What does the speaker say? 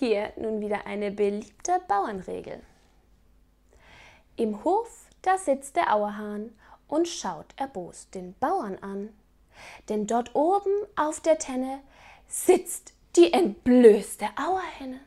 Hier nun wieder eine beliebte Bauernregel. Im Hof, da sitzt der Auerhahn und schaut erbost den Bauern an. Denn dort oben auf der Tenne sitzt die entblößte Auerhenne.